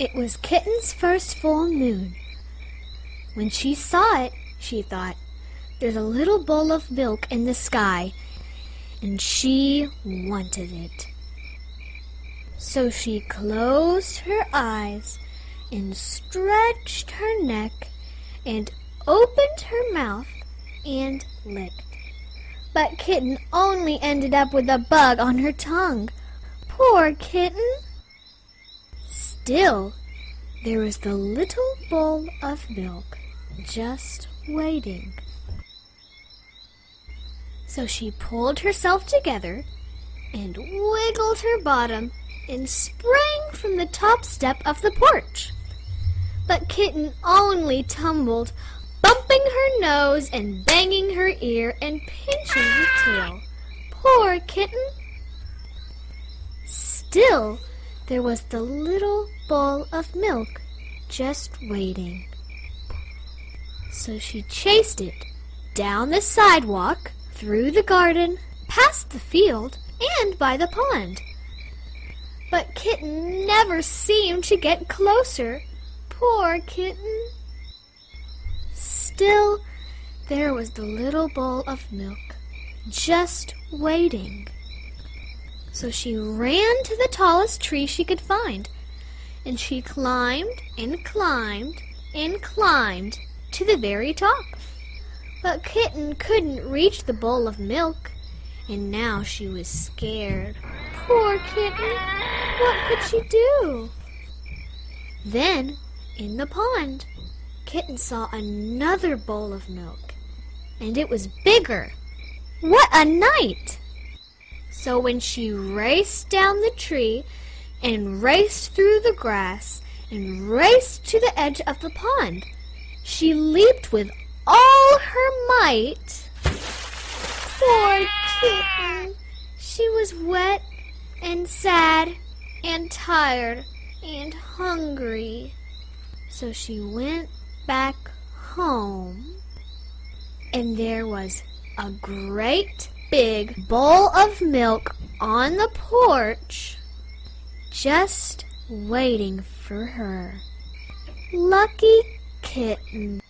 It was Kitten's first full moon. When she saw it, she thought, There's a little bowl of milk in the sky, and she wanted it. So she closed her eyes and stretched her neck and opened her mouth and licked. But Kitten only ended up with a bug on her tongue. Poor Kitten! Still, there was the little bowl of milk just waiting. So she pulled herself together and wiggled her bottom and sprang from the top step of the porch. But Kitten only tumbled, bumping her nose and banging her ear and pinching her tail. Poor Kitten! Still, there was the little bowl of milk just waiting. So she chased it down the sidewalk, through the garden, past the field, and by the pond. But Kitten never seemed to get closer. Poor Kitten! Still, there was the little bowl of milk, just waiting. So she ran to the tallest tree she could find, and she climbed and climbed and climbed to the very top. But Kitten couldn't reach the bowl of milk, and now she was scared. Poor Kitten! What could she do? Then, in the pond, Kitten saw another bowl of milk, and it was bigger. What a night! So when she raced down the tree and raced through the grass and raced to the edge of the pond, she leaped with all her might. Poor kitten! She was wet and sad and tired and hungry. So she went back home, and there was a great big bowl of milk on the porch just waiting for her. Lucky kitten.